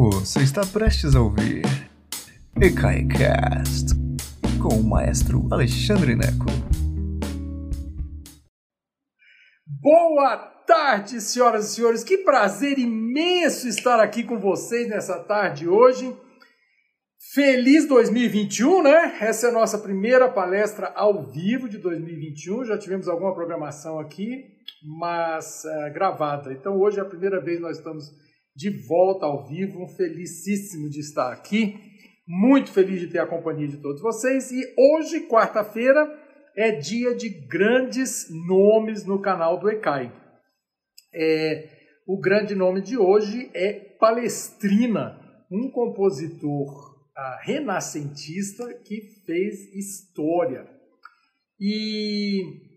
Você está prestes a ouvir EKAICAST com o maestro Alexandre Neco. Boa tarde, senhoras e senhores. Que prazer imenso estar aqui com vocês nessa tarde hoje. Feliz 2021, né? Essa é a nossa primeira palestra ao vivo de 2021. Já tivemos alguma programação aqui, mas uh, gravada. Então hoje é a primeira vez que nós estamos de volta ao vivo. Felicíssimo de estar aqui. Muito feliz de ter a companhia de todos vocês. E hoje, quarta-feira, é dia de grandes nomes no canal do ECAI. É, o grande nome de hoje é Palestrina, um compositor uh, renascentista que fez história. E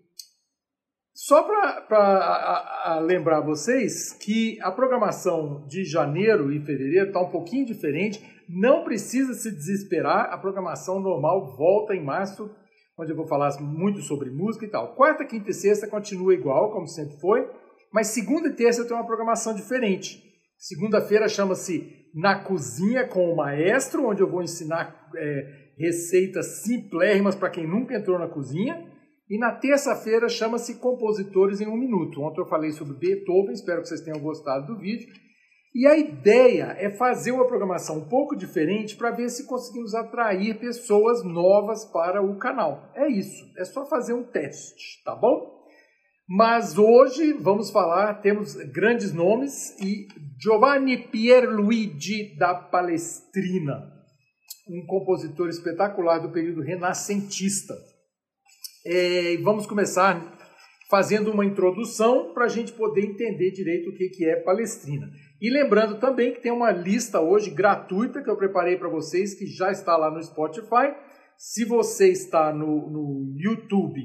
só para lembrar vocês que a programação de janeiro e fevereiro está um pouquinho diferente, não precisa se desesperar, a programação normal volta em março, onde eu vou falar muito sobre música e tal. Quarta, quinta e sexta continua igual, como sempre foi, mas segunda e terça tem uma programação diferente. Segunda-feira chama-se Na Cozinha com o Maestro, onde eu vou ensinar é, receitas simplérrimas para quem nunca entrou na cozinha. E na terça-feira chama-se Compositores em um Minuto. Ontem eu falei sobre Beethoven, espero que vocês tenham gostado do vídeo. E a ideia é fazer uma programação um pouco diferente para ver se conseguimos atrair pessoas novas para o canal. É isso, é só fazer um teste, tá bom? Mas hoje vamos falar, temos grandes nomes e Giovanni Pierluigi da Palestrina, um compositor espetacular do período renascentista. É, vamos começar fazendo uma introdução para a gente poder entender direito o que, que é Palestrina. E lembrando também que tem uma lista hoje gratuita que eu preparei para vocês, que já está lá no Spotify. Se você está no, no YouTube,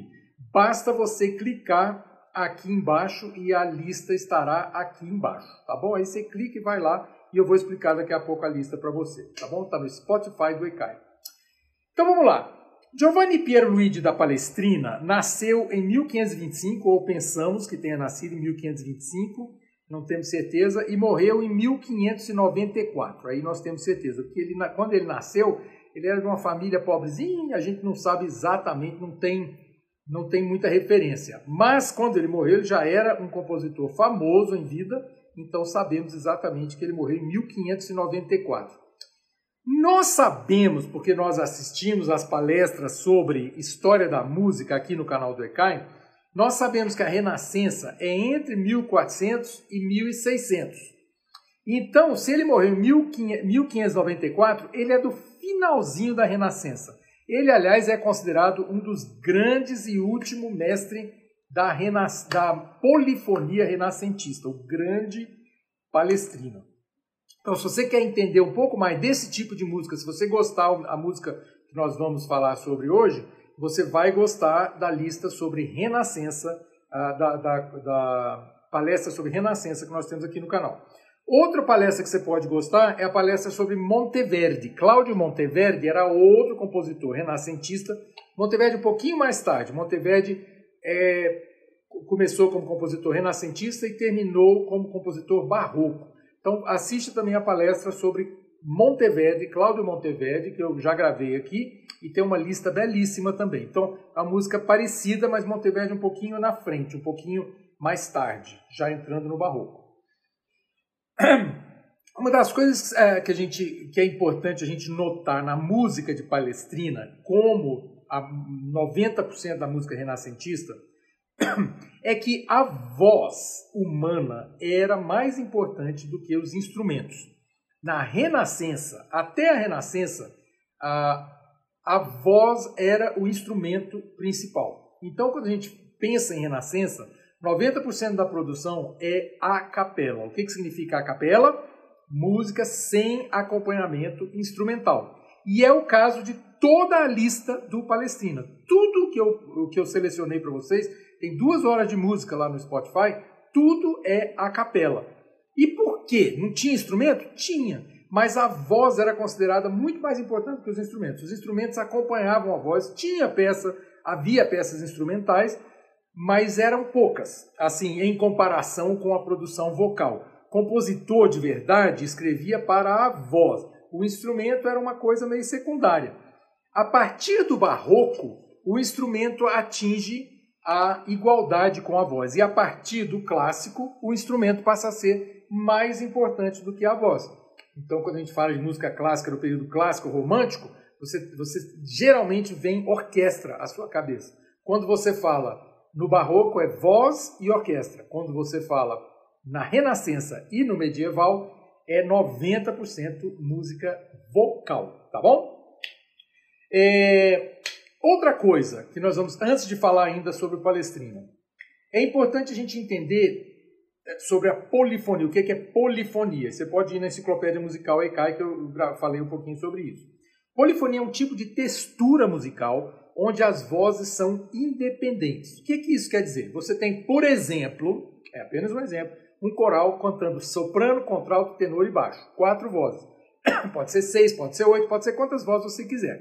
basta você clicar aqui embaixo e a lista estará aqui embaixo, tá bom? Aí você clica e vai lá e eu vou explicar daqui a pouco a lista para você, tá bom? Está no Spotify do ECAI. Então vamos lá. Giovanni Pierluigi da Palestrina nasceu em 1525, ou pensamos que tenha nascido em 1525, não temos certeza, e morreu em 1594. Aí nós temos certeza, porque ele, quando ele nasceu, ele era de uma família pobrezinha, a gente não sabe exatamente, não tem, não tem muita referência. Mas quando ele morreu, ele já era um compositor famoso em vida, então sabemos exatamente que ele morreu em 1594. Nós sabemos, porque nós assistimos às palestras sobre história da música aqui no canal do ECAI, nós sabemos que a Renascença é entre 1400 e 1600. Então, se ele morreu em 1594, ele é do finalzinho da Renascença. Ele, aliás, é considerado um dos grandes e último mestre da, da polifonia renascentista, o grande palestrino. Então, se você quer entender um pouco mais desse tipo de música, se você gostar da música que nós vamos falar sobre hoje, você vai gostar da lista sobre Renascença, da, da, da palestra sobre Renascença que nós temos aqui no canal. Outra palestra que você pode gostar é a palestra sobre Monteverdi. Cláudio Monteverdi era outro compositor renascentista. Monteverdi um pouquinho mais tarde. Monteverdi é, começou como compositor renascentista e terminou como compositor barroco. Então, assiste também a palestra sobre Monteverdi, Cláudio Monteverdi, que eu já gravei aqui, e tem uma lista belíssima também. Então, a música parecida, mas Monteverdi um pouquinho na frente, um pouquinho mais tarde, já entrando no barroco. Uma das coisas é, que, a gente, que é importante a gente notar na música de Palestrina, como a 90% da música renascentista, é que a voz humana era mais importante do que os instrumentos. Na Renascença, até a Renascença, a, a voz era o instrumento principal. Então, quando a gente pensa em Renascença, 90% da produção é a capela. O que, que significa a capela? Música sem acompanhamento instrumental. E é o caso de toda a lista do Palestina. Tudo que eu, que eu selecionei para vocês tem duas horas de música lá no Spotify, tudo é a capela. E por quê? Não tinha instrumento? Tinha. Mas a voz era considerada muito mais importante que os instrumentos. Os instrumentos acompanhavam a voz, tinha peça, havia peças instrumentais, mas eram poucas, assim, em comparação com a produção vocal. compositor de verdade escrevia para a voz. O instrumento era uma coisa meio secundária. A partir do barroco, o instrumento atinge a igualdade com a voz. E a partir do clássico, o instrumento passa a ser mais importante do que a voz. Então, quando a gente fala de música clássica no período clássico romântico, você, você geralmente vem orquestra à sua cabeça. Quando você fala no barroco, é voz e orquestra. Quando você fala na Renascença e no medieval, é 90% música vocal, tá bom? É, outra coisa que nós vamos, antes de falar ainda sobre o Palestrina, é importante a gente entender é, sobre a polifonia. O que é polifonia? Você pode ir na enciclopédia musical ECAI, que eu falei um pouquinho sobre isso. Polifonia é um tipo de textura musical onde as vozes são independentes. O que, é que isso quer dizer? Você tem, por exemplo, é apenas um exemplo, um coral cantando soprano, contralto, tenor e baixo. Quatro vozes. Pode ser seis, pode ser oito, pode ser quantas vozes você quiser.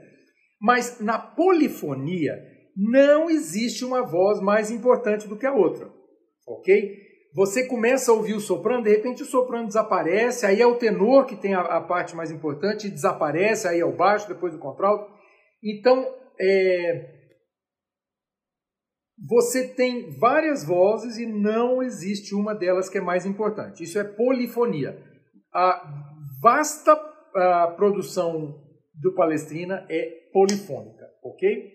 Mas na polifonia não existe uma voz mais importante do que a outra. Ok? Você começa a ouvir o soprano, de repente o soprano desaparece, aí é o tenor que tem a, a parte mais importante, desaparece, aí é o baixo, depois o contralto. Então, é, você tem várias vozes e não existe uma delas que é mais importante. Isso é polifonia. A vasta a produção do Palestrina é polifônica, ok?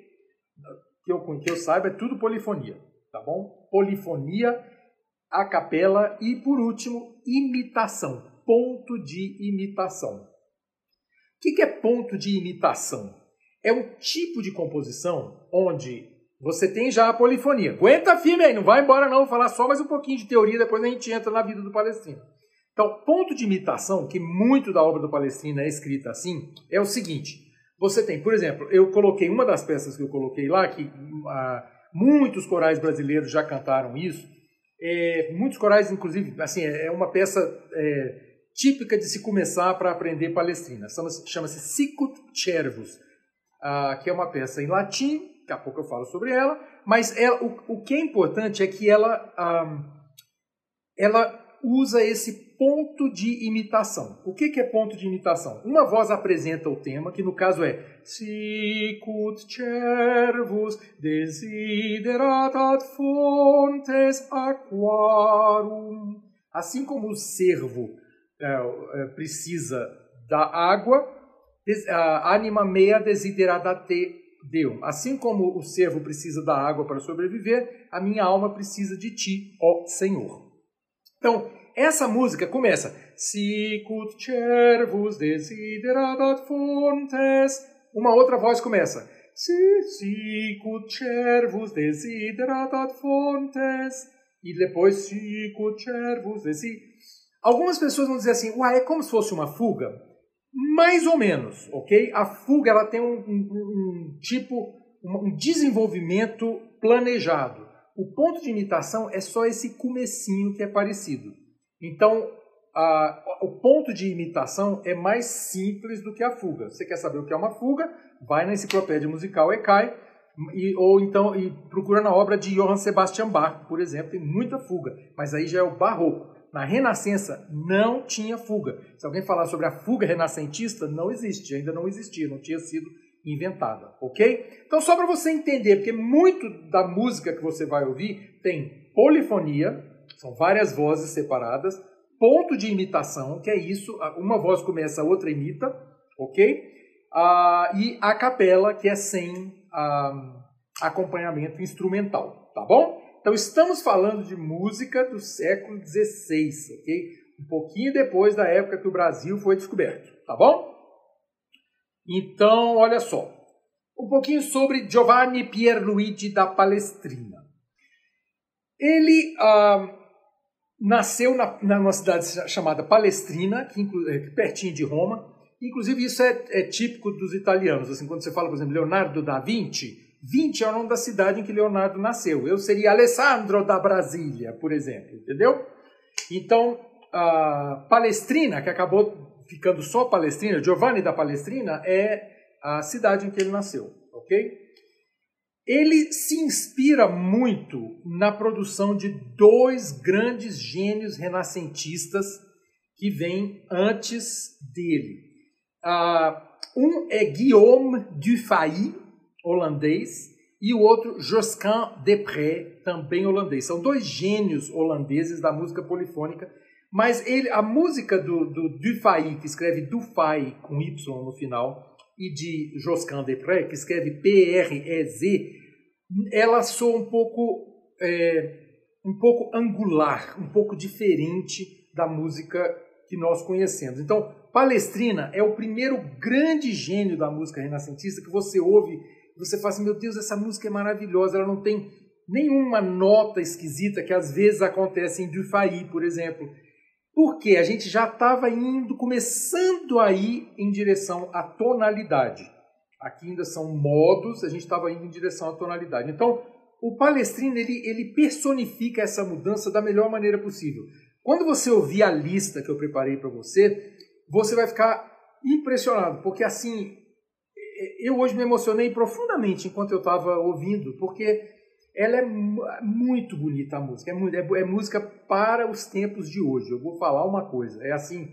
Que eu, que eu saiba, é tudo polifonia, tá bom? Polifonia a capela e, por último, imitação, ponto de imitação. O que é ponto de imitação? É um tipo de composição onde você tem já a polifonia. Aguenta firme aí, não vai embora não, vou falar só mais um pouquinho de teoria, depois a gente entra na vida do Palestrina. Então, ponto de imitação, que muito da obra do Palestrina é escrita assim, é o seguinte. Você tem, por exemplo, eu coloquei uma das peças que eu coloquei lá, que ah, muitos corais brasileiros já cantaram isso, é, muitos corais, inclusive, assim, é, é uma peça é, típica de se começar para aprender palestrina. Chama-se chama Sicut Cervus, ah, que é uma peça em latim, daqui a pouco eu falo sobre ela, mas ela, o, o que é importante é que ela, ah, ela usa esse ponto de imitação. O que é ponto de imitação? Uma voz apresenta o tema, que no caso é Sicut cervus desideratat fontes aquarum. Assim como o cervo é, é, precisa da água, anima mea desiderata te deum. Assim como o cervo precisa da água para sobreviver, a minha alma precisa de ti, ó Senhor. Então, essa música começa Sicut cervus desideratat fontes. Uma outra voz começa Sicut cervus desideratat fontes. E depois Sicut cervus desideratat Algumas pessoas vão dizer assim, uai, é como se fosse uma fuga? Mais ou menos, ok? A fuga ela tem um, um, um tipo, um desenvolvimento planejado. O ponto de imitação é só esse comecinho que é parecido. Então, a, o ponto de imitação é mais simples do que a fuga. Você quer saber o que é uma fuga? Vai na enciclopédia musical ECAI, e, ou então e procura na obra de Johann Sebastian Bach, por exemplo, tem muita fuga, mas aí já é o barroco. Na Renascença não tinha fuga. Se alguém falar sobre a fuga renascentista, não existe, ainda não existia, não tinha sido inventada, ok? Então, só para você entender, porque muito da música que você vai ouvir tem polifonia, são várias vozes separadas, ponto de imitação, que é isso, uma voz começa, a outra imita, ok? Ah, e a capela, que é sem ah, acompanhamento instrumental, tá bom? Então estamos falando de música do século XVI, ok? Um pouquinho depois da época que o Brasil foi descoberto, tá bom? Então, olha só, um pouquinho sobre Giovanni Pierluigi da Palestrina. Ele ah, nasceu na, numa cidade chamada Palestrina, que, é, pertinho de Roma. Inclusive, isso é, é, típico dos italianos. Assim, quando você fala, por exemplo, Leonardo da Vinci, Vinci é o nome da cidade em que Leonardo nasceu. Eu seria Alessandro da Brasília, por exemplo, entendeu? Então, a Palestrina, que acabou ficando só Palestrina, Giovanni da Palestrina, é a cidade em que ele nasceu, ok? Ele se inspira muito na produção de dois grandes gênios renascentistas que vêm antes dele. Uh, um é Guillaume Dufay, holandês, e o outro Josquin Desprez, também holandês. São dois gênios holandeses da música polifônica, mas ele, a música do, do Dufay, que escreve Dufay com Y no final, e de Josquin Desprez, que escreve P-R-E-Z, ela soa um pouco, é, um pouco angular, um pouco diferente da música que nós conhecemos. Então, Palestrina é o primeiro grande gênio da música renascentista que você ouve e você fala assim, meu Deus, essa música é maravilhosa, ela não tem nenhuma nota esquisita que às vezes acontece em Dufay, por exemplo. Porque a gente já estava indo, começando a ir em direção à tonalidade. Aqui ainda são modos, a gente estava indo em direção à tonalidade. Então, o Palestrina ele, ele personifica essa mudança da melhor maneira possível. Quando você ouvir a lista que eu preparei para você, você vai ficar impressionado, porque assim, eu hoje me emocionei profundamente enquanto eu estava ouvindo, porque ela é muito bonita a música, é, é, é, música para os tempos de hoje. Eu vou falar uma coisa, é assim,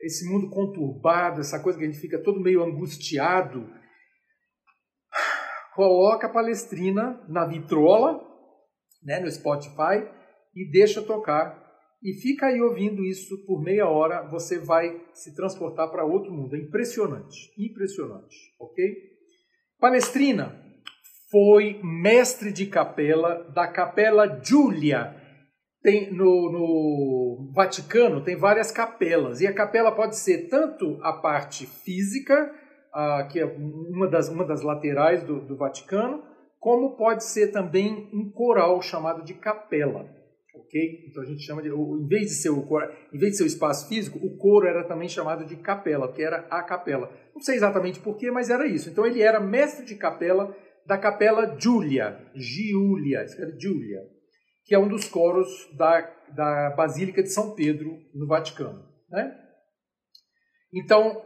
esse mundo conturbado, essa coisa que a gente fica todo meio angustiado, coloca a palestrina na vitrola, né, no Spotify, e deixa tocar e fica aí ouvindo isso por meia hora, você vai se transportar para outro mundo. É impressionante, impressionante, ok? Palestrina foi mestre de capela da Capela Giulia. Tem no, no Vaticano tem várias capelas e a capela pode ser tanto a parte física, que é uma das, uma das laterais do, do Vaticano, como pode ser também um coral chamado de capela ok? Então a gente chama de, em vez de ser o em vez de ser o espaço físico, o coro era também chamado de capela, que era a capela. Não sei exatamente porquê, mas era isso. Então ele era mestre de capela da capela Giulia, Giulia, Giulia, que é um dos coros da, da Basílica de São Pedro no Vaticano, né? Então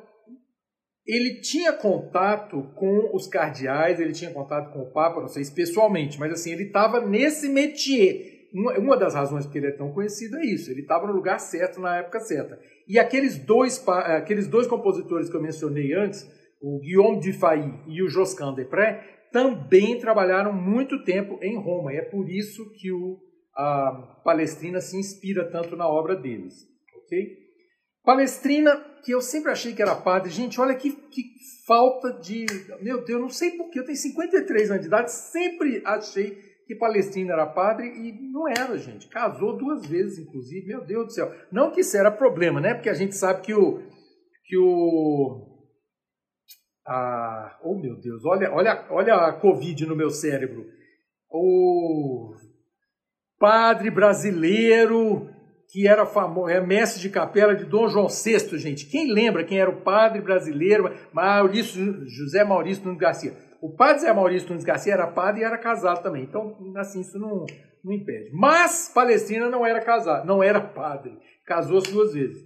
ele tinha contato com os cardeais, ele tinha contato com o Papa, não sei se pessoalmente, mas assim, ele estava nesse métier uma, das razões porque ele é tão conhecido é isso, ele estava no lugar certo na época certa. E aqueles dois, aqueles dois compositores que eu mencionei antes, o Guillaume Dufay e o Josquin Desprez, também trabalharam muito tempo em Roma. E é por isso que o, a Palestrina se inspira tanto na obra deles. ok? Palestrina, que eu sempre achei que era padre. Gente, olha que, que falta de... Meu Deus, não sei porquê, eu tenho 53 anos de idade, sempre achei que Palestina era padre e não era, gente. Casou duas vezes, inclusive. Meu Deus do céu. Não que isso era problema, né? Porque a gente sabe que o. Que o ah, oh meu Deus, olha, olha, olha a Covid no meu cérebro. O padre brasileiro que era famoso, é mestre de capela de Dom João VI, gente. Quem lembra quem era o padre brasileiro? Maurício, José Maurício Nunes Garcia. O padre Zé Maurício Nunes Garcia era padre e era casado também. Então, assim, isso não, não impede. Mas Palestrina não era casado, não era padre. Casou-se duas vezes.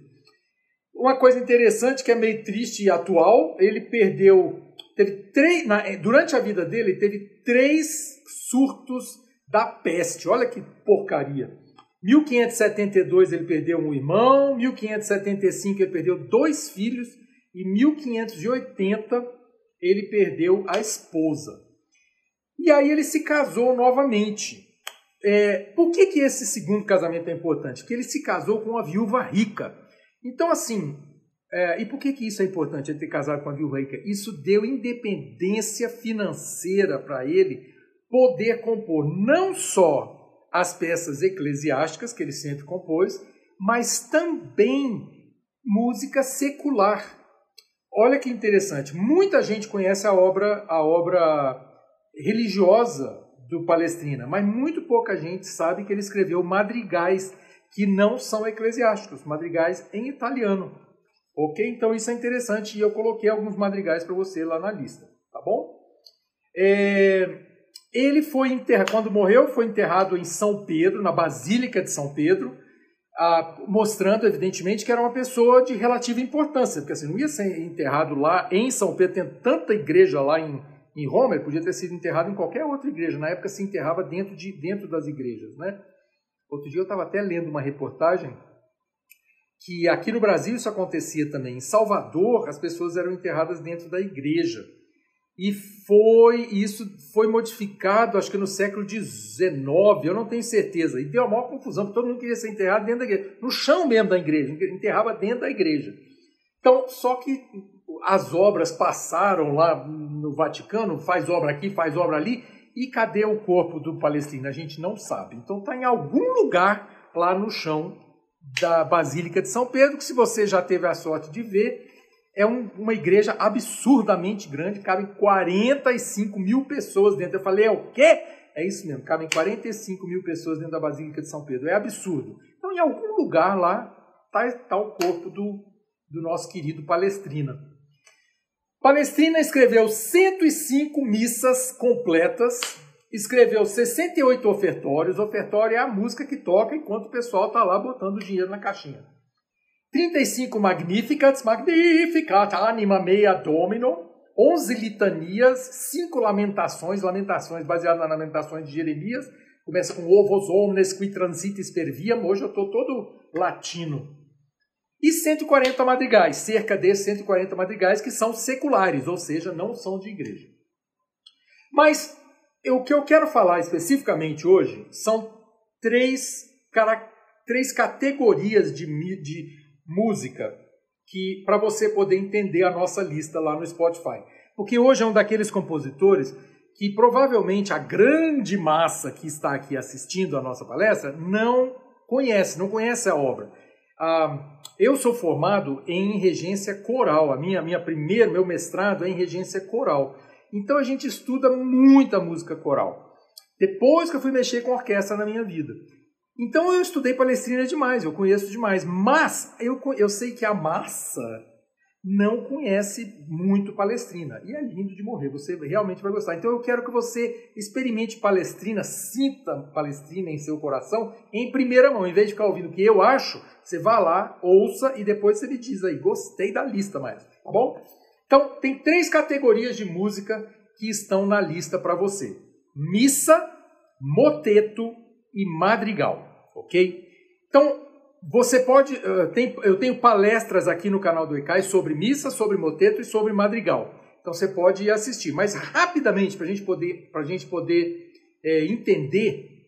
Uma coisa interessante que é meio triste e atual, ele perdeu, teve três, na, durante a vida dele, teve três surtos da peste. Olha que porcaria. 1572 ele perdeu um irmão, 1575 ele perdeu dois filhos e 1580 ele perdeu a esposa. E aí ele se casou novamente. É, por que, que esse segundo casamento é importante? Porque ele se casou com uma viúva rica. Então, assim, é, e por que, que isso é importante, ele ter casado com uma viúva rica? Isso deu independência financeira para ele poder compor não só as peças eclesiásticas que ele sempre compôs, mas também música secular. Olha que interessante. Muita gente conhece a obra, a obra religiosa do Palestrina, mas muito pouca gente sabe que ele escreveu madrigais que não são eclesiásticos, madrigais em italiano. Ok? Então isso é interessante e eu coloquei alguns madrigais para você lá na lista, tá bom? É, ele foi enterrado, quando morreu, foi enterrado em São Pedro, na Basílica de São Pedro ah, mostrando, evidentemente, que era uma pessoa de relativa importância, porque assim, não ia ser enterrado lá em São Pedro, tem tanta igreja lá em, em Roma, ele podia ter sido enterrado em qualquer outra igreja. Na época se enterrava dentro, de, dentro das igrejas. Né? Outro dia eu estava até lendo uma reportagem que aqui no Brasil isso acontecia também. Em Salvador, as pessoas eram enterradas dentro da igreja. E foi isso foi modificado, acho que no século XIX, eu não tenho certeza. E deu uma maior confusão, porque todo mundo queria ser enterrado dentro da igreja, no chão mesmo da igreja, enterrava dentro da igreja. Então, só que as obras passaram lá no Vaticano, faz obra aqui, faz obra ali, e cadê o corpo do Palestina? A gente não sabe. Então está em algum lugar lá no chão da Basílica de São Pedro, que se você já teve a sorte de ver, é um, uma igreja absurdamente grande, cabem 45 mil pessoas dentro. Eu falei, é o quê? É isso mesmo, cabem 45 mil pessoas dentro da Basílica de São Pedro. É absurdo. Então, em algum lugar lá está tá o corpo do, do nosso querido Palestrina. Palestrina escreveu 105 missas completas, escreveu 68 ofertórios. Ofertório é a música que toca enquanto o pessoal está lá botando dinheiro na caixinha. 35 Magnificats, Magnificat, Anima Mea Domino. 11 litanias, 5 lamentações, lamentações baseadas nas lamentações de Jeremias. Começa com Ovos Omnes qui transitis per viam. Hoje eu estou todo latino e 140 madrigais, cerca de 140 madrigais que são seculares, ou seja, não são de igreja. Mas o que eu quero falar especificamente hoje são três, três categorias de, de música que para você poder entender a nossa lista lá no Spotify. Porque hoje é um daqueles compositores que provavelmente a grande massa que está aqui assistindo a nossa palestra não conhece, não conhece a obra. Ah, eu sou formado em regência coral. A minha, minha primeira, meu mestrado é em regência coral. Então a gente estuda muita música coral. Depois que eu fui mexer com orquestra na minha vida. Então eu estudei palestrina demais, eu conheço demais. Mas eu, eu sei que a massa não conhece muito Palestrina. E é lindo de morrer, você realmente vai gostar. Então eu quero que você experimente Palestrina, sinta Palestrina em seu coração em primeira mão. Em vez de ficar ouvindo o que eu acho, você vá lá, ouça e depois você me diz aí, gostei da lista mais, tá bom? Então tem três categorias de música que estão na lista para você: missa, moteto e madrigal, ok? Então você pode. Uh, tem, eu tenho palestras aqui no canal do ECAI sobre missa, sobre moteto e sobre madrigal. Então você pode ir assistir. Mas rapidamente, para a gente poder é, entender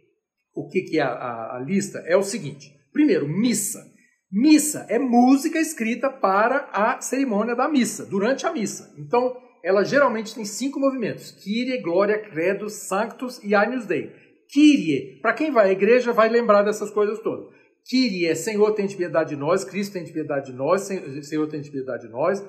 o que, que é a, a, a lista, é o seguinte: primeiro, missa. Missa é música escrita para a cerimônia da missa, durante a missa. Então, ela geralmente tem cinco movimentos: Kyrie, Glória, Credo, Sanctus e Agnus Dei. Kyrie, para quem vai à igreja, vai lembrar dessas coisas todas. Kyrie é Senhor tem de piedade de nós, Cristo tem de piedade de nós, Senhor tem de piedade de nós.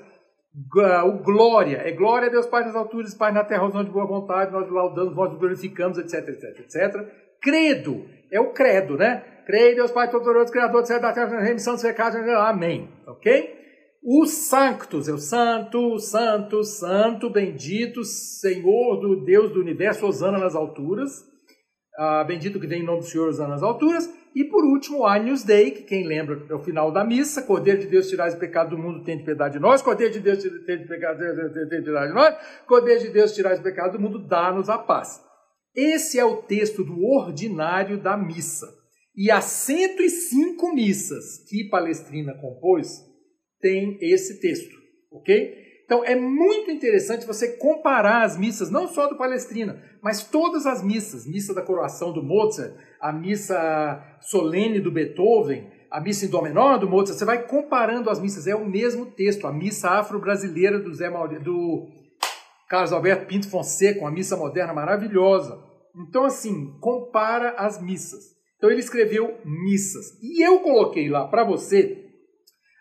O glória é glória a Deus Pai das alturas, Pai na terra, os de boa vontade, nós laudamos, nós glorificamos, etc, etc, etc. Credo é o credo, né? Creio Deus Pai Todo-Poderoso, Criador do céu da terra, remissão dos pecados, amém. Ok? O Sanctus é o Santo, Santo, Santo, bendito, Senhor do Deus do universo, Osana nas alturas. Ah, bendito que vem em nome do Senhor, Osana nas alturas. E por último, Agnus Dei, que quem lembra é o final da missa, Cordeiro de Deus tirar o pecado do mundo, tem de piedade de nós, Cordeiro de Deus tem de pecado, de nós, Cordeiro de Deus tirar o pecado do mundo, dá-nos a paz. Esse é o texto do ordinário da missa. E as 105 missas que Palestrina compôs tem esse texto, ok? Então é muito interessante você comparar as missas, não só do Palestrina, mas todas as missas, missa da coroação do Mozart, a missa solene do Beethoven, a missa em dó menor do Mozart, você vai comparando as missas, é o mesmo texto, a missa afro-brasileira do do Carlos Alberto Pinto Fonseca, uma missa moderna maravilhosa. Então assim, compara as missas. Então ele escreveu missas. E eu coloquei lá para você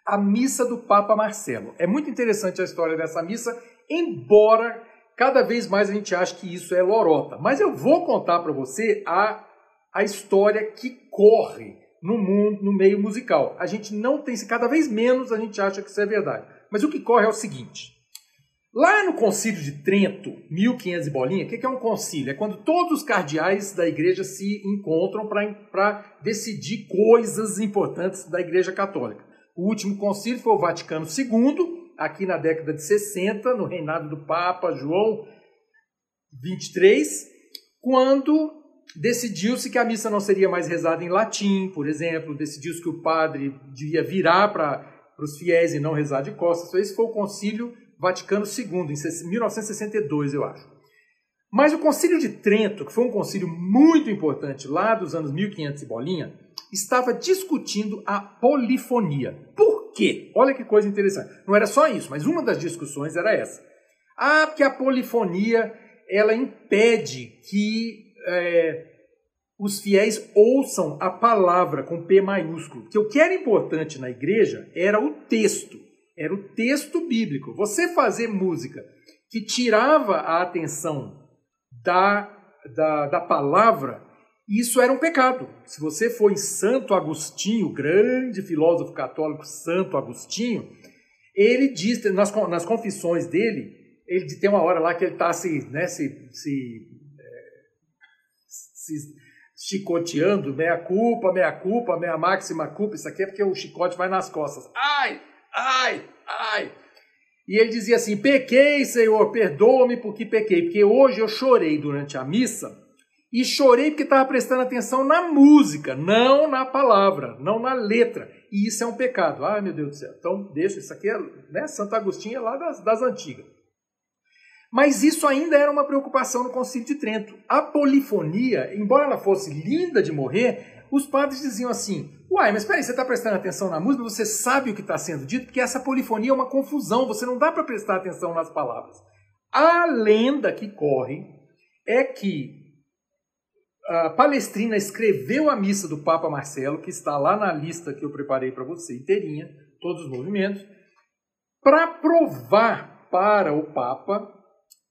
a missa do Papa Marcelo. É muito interessante a história dessa missa, embora cada vez mais a gente ache que isso é lorota. Mas eu vou contar para você a, a história que corre no mundo, no meio musical. A gente não tem, cada vez menos a gente acha que isso é verdade. Mas o que corre é o seguinte: Lá no Concílio de Trento, 1500 e bolinha, o que é um concílio? É quando todos os cardeais da igreja se encontram para decidir coisas importantes da igreja católica. O último concílio foi o Vaticano II, aqui na década de 60, no reinado do Papa João 23, quando decidiu-se que a missa não seria mais rezada em latim, por exemplo, decidiu-se que o padre devia virar para os fiéis e não rezar de costas. Então, esse foi o Concílio Vaticano II, em 1962, eu acho. Mas o Concílio de Trento, que foi um concílio muito importante lá dos anos 1500 e bolinha, estava discutindo a polifonia. Por quê? Olha que coisa interessante. Não era só isso, mas uma das discussões era essa. Ah, porque a polifonia ela impede que é, os fiéis ouçam a palavra com P maiúsculo. Porque o que era importante na igreja era o texto, era o texto bíblico. Você fazer música que tirava a atenção da, da, da palavra, isso era um pecado. Se você for em Santo Agostinho, grande filósofo católico Santo Agostinho, ele diz, nas, nas confissões dele, ele tem uma hora lá que ele está se, né, se, se, é, se chicoteando, meia culpa, meia culpa, meia máxima culpa, isso aqui é porque o chicote vai nas costas. Ai, ai, ai. E ele dizia assim: Pequei, Senhor, perdoa-me porque pequei, porque hoje eu chorei durante a missa e chorei porque estava prestando atenção na música, não na palavra, não na letra. E isso é um pecado. Ai, meu Deus do céu. Então, deixa, isso aqui é, né? Santo Agostinho é lá das, das antigas. Mas isso ainda era uma preocupação no Concílio de Trento. A polifonia, embora ela fosse linda de morrer, os padres diziam assim: Uai, mas peraí, você está prestando atenção na música, você sabe o que está sendo dito, porque essa polifonia é uma confusão, você não dá para prestar atenção nas palavras. A lenda que corre é que a Palestrina escreveu a missa do Papa Marcelo, que está lá na lista que eu preparei para você inteirinha, todos os movimentos, para provar para o Papa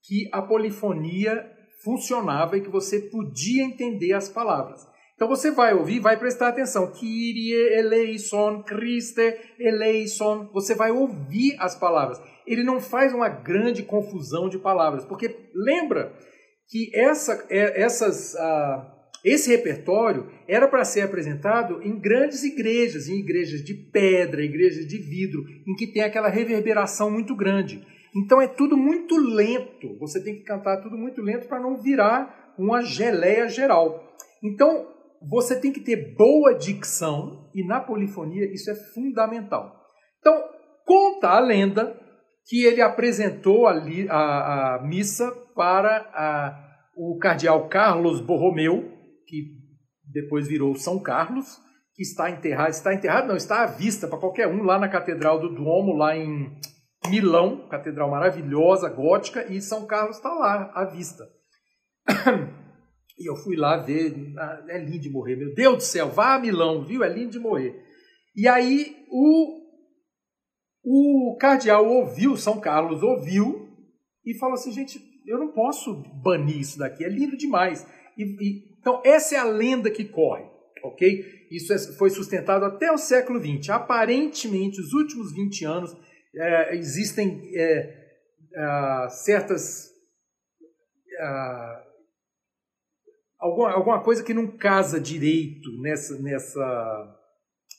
que a polifonia funcionava e que você podia entender as palavras. Então você vai ouvir, vai prestar atenção. Kyrie eleison, Christe eleison. Você vai ouvir as palavras. Ele não faz uma grande confusão de palavras, porque lembra que essa, é, essas, uh, esse repertório era para ser apresentado em grandes igrejas, em igrejas de pedra, igrejas de vidro, em que tem aquela reverberação muito grande. Então é tudo muito lento. Você tem que cantar tudo muito lento para não virar uma geleia geral. Então você tem que ter boa dicção e na polifonia isso é fundamental. Então conta a lenda que ele apresentou a, a, a missa para a, o cardeal Carlos Borromeu, que depois virou São Carlos, que está enterrado, está enterrado não, está à vista para qualquer um lá na Catedral do Duomo, lá em Milão, catedral maravilhosa, gótica, e São Carlos está lá, à vista. E eu fui lá ver, ah, é lindo de morrer, meu Deus do céu, vá a Milão, viu? É lindo de morrer. E aí o, o cardeal ouviu, São Carlos ouviu, e falou assim, gente, eu não posso banir isso daqui, é lindo demais. E, e, então, essa é a lenda que corre, ok? Isso é, foi sustentado até o século XX. Aparentemente, os últimos 20 anos, é, existem é, é, certas. Alguma, alguma coisa que não casa direito nessa, nessa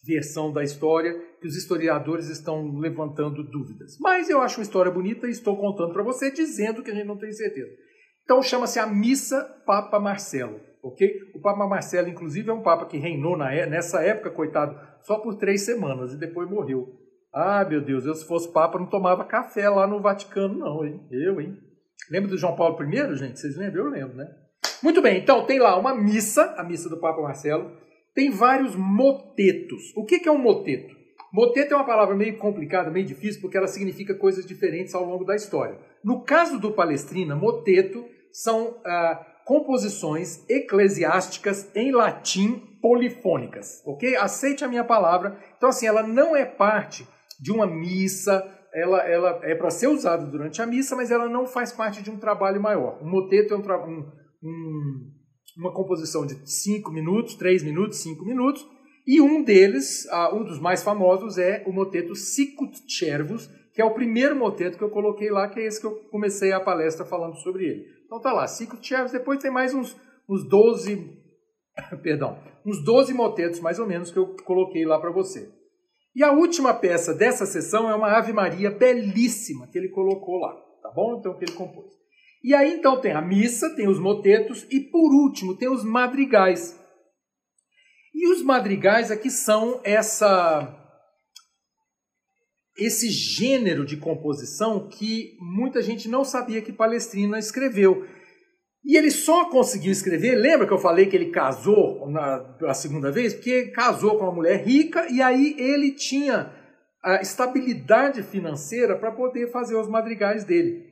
versão da história que os historiadores estão levantando dúvidas. Mas eu acho uma história bonita e estou contando para você dizendo que a gente não tem certeza. Então chama-se a Missa Papa Marcelo, ok? O Papa Marcelo, inclusive, é um papa que reinou na, é, nessa época, coitado, só por três semanas e depois morreu. Ah, meu Deus, eu se fosse Papa não tomava café lá no Vaticano, não, hein? Eu, hein? Lembra do João Paulo I, gente? Vocês lembram? Eu lembro, né? Muito bem, então tem lá uma missa, a missa do Papa Marcelo, tem vários motetos. O que é um moteto? Moteto é uma palavra meio complicada, meio difícil, porque ela significa coisas diferentes ao longo da história. No caso do Palestrina, moteto são ah, composições eclesiásticas em latim polifônicas, ok? Aceite a minha palavra. Então, assim, ela não é parte de uma missa, ela, ela é para ser usada durante a missa, mas ela não faz parte de um trabalho maior. Um moteto é um, um, um, uma composição de 5 minutos, 3 minutos, 5 minutos, e um deles, uh, um dos mais famosos, é o moteto Sicut Cervus, que é o primeiro moteto que eu coloquei lá, que é esse que eu comecei a palestra falando sobre ele. Então tá lá, Sicut Cervus, depois tem mais uns, uns 12, perdão, uns 12 motetos mais ou menos que eu coloquei lá para você. E a última peça dessa sessão é uma Ave Maria belíssima que ele colocou lá, tá bom? Então, que ele compôs. E aí então tem a missa, tem os motetos e por último tem os madrigais. E os madrigais aqui são essa esse gênero de composição que muita gente não sabia que Palestrina escreveu. E ele só conseguiu escrever, lembra que eu falei que ele casou na, segunda vez? Porque casou com uma mulher rica e aí ele tinha a estabilidade financeira para poder fazer os madrigais dele.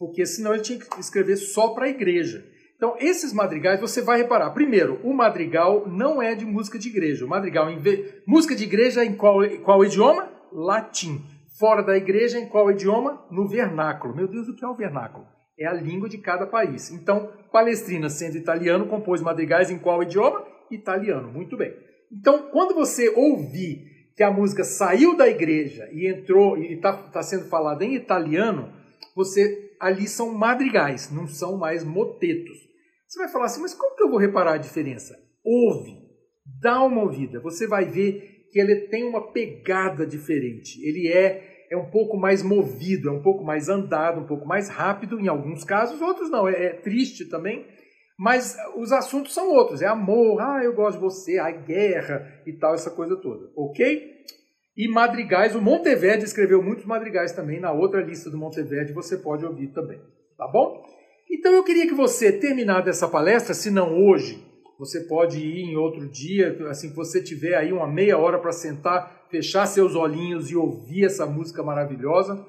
Porque senão ele tinha que escrever só para a igreja. Então, esses madrigais, você vai reparar. Primeiro, o madrigal não é de música de igreja. O madrigal, em vez... música de igreja em qual, qual idioma? Latim. Fora da igreja, em qual idioma? No vernáculo. Meu Deus, o que é o vernáculo? É a língua de cada país. Então, Palestrina, sendo italiano, compôs madrigais em qual idioma? Italiano. Muito bem. Então, quando você ouvir que a música saiu da igreja e entrou e está tá sendo falada em italiano, você ali são madrigais, não são mais motetos. Você vai falar assim, mas como que eu vou reparar a diferença? Ouve, dá uma ouvida, você vai ver que ele tem uma pegada diferente. Ele é é um pouco mais movido, é um pouco mais andado, um pouco mais rápido em alguns casos, outros não, é, é triste também, mas os assuntos são outros, é amor, ah, eu gosto de você, a guerra e tal, essa coisa toda, ok? E madrigais, o Monteverde escreveu muitos madrigais também, na outra lista do Monteverde você pode ouvir também, tá bom? Então eu queria que você, terminado essa palestra, se não hoje, você pode ir em outro dia, assim que você tiver aí uma meia hora para sentar, fechar seus olhinhos e ouvir essa música maravilhosa.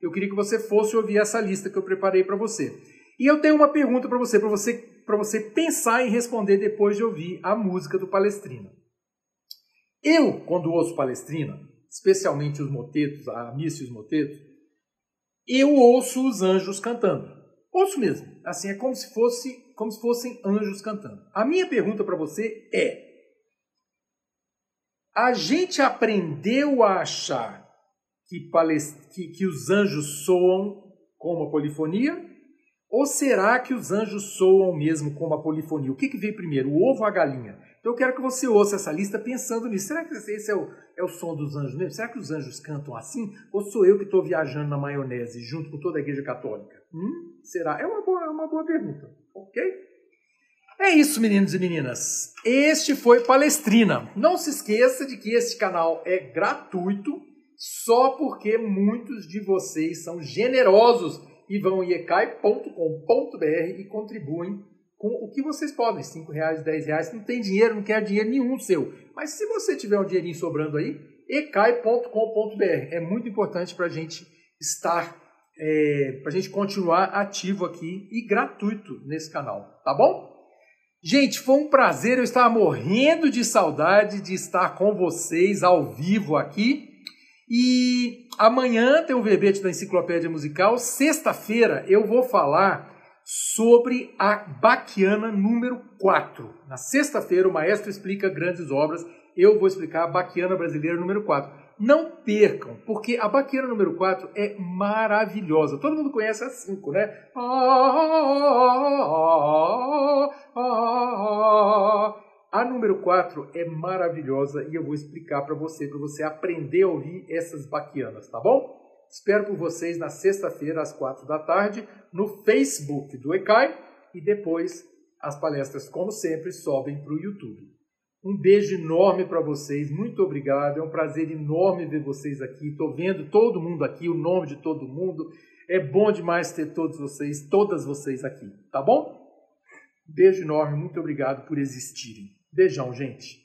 Eu queria que você fosse ouvir essa lista que eu preparei para você. E eu tenho uma pergunta para você, para você, para você pensar e responder depois de ouvir a música do Palestrina. Eu, quando ouço Palestrina, especialmente os motetos, a missa e os motetos, eu ouço os anjos cantando. Ouço mesmo. Assim, é como se fosse como se fossem anjos cantando. A minha pergunta para você é: a gente aprendeu a achar que, que, que os anjos soam como a polifonia? Ou será que os anjos soam mesmo como a polifonia? O que, que veio primeiro, o ovo ou a galinha? Então eu quero que você ouça essa lista pensando nisso. Será que esse é o, é o som dos anjos mesmo? Será que os anjos cantam assim? Ou sou eu que estou viajando na maionese junto com toda a igreja católica? Hum? Será? É uma boa, é uma boa pergunta. Ok? É isso, meninos e meninas. Este foi Palestrina. Não se esqueça de que este canal é gratuito só porque muitos de vocês são generosos e vão em ecai.com.br e contribuem com o que vocês podem, 5 reais, 10 reais, não tem dinheiro, não quer dinheiro nenhum seu. Mas se você tiver um dinheirinho sobrando aí, ecai.com.br. É muito importante para a gente estar, é, para a gente continuar ativo aqui e gratuito nesse canal, tá bom? Gente, foi um prazer, eu estava morrendo de saudade de estar com vocês ao vivo aqui. E amanhã tem o verbete da Enciclopédia Musical. Sexta-feira eu vou falar sobre a Baquiana número 4. Na sexta-feira, o maestro explica grandes obras. Eu vou explicar a Baquiana brasileira número 4. Não percam, porque a Baquiana número 4 é maravilhosa. Todo mundo conhece a 5, né? A número 4 é maravilhosa e eu vou explicar para você, para você aprender a ouvir essas baquianas, tá bom? Espero por vocês na sexta-feira, às quatro da tarde, no Facebook do ECAI e depois as palestras, como sempre, sobem para o YouTube. Um beijo enorme para vocês, muito obrigado. É um prazer enorme ver vocês aqui. Estou vendo todo mundo aqui, o nome de todo mundo. É bom demais ter todos vocês, todas vocês aqui, tá bom? Beijo enorme, muito obrigado por existirem. Beijão, gente.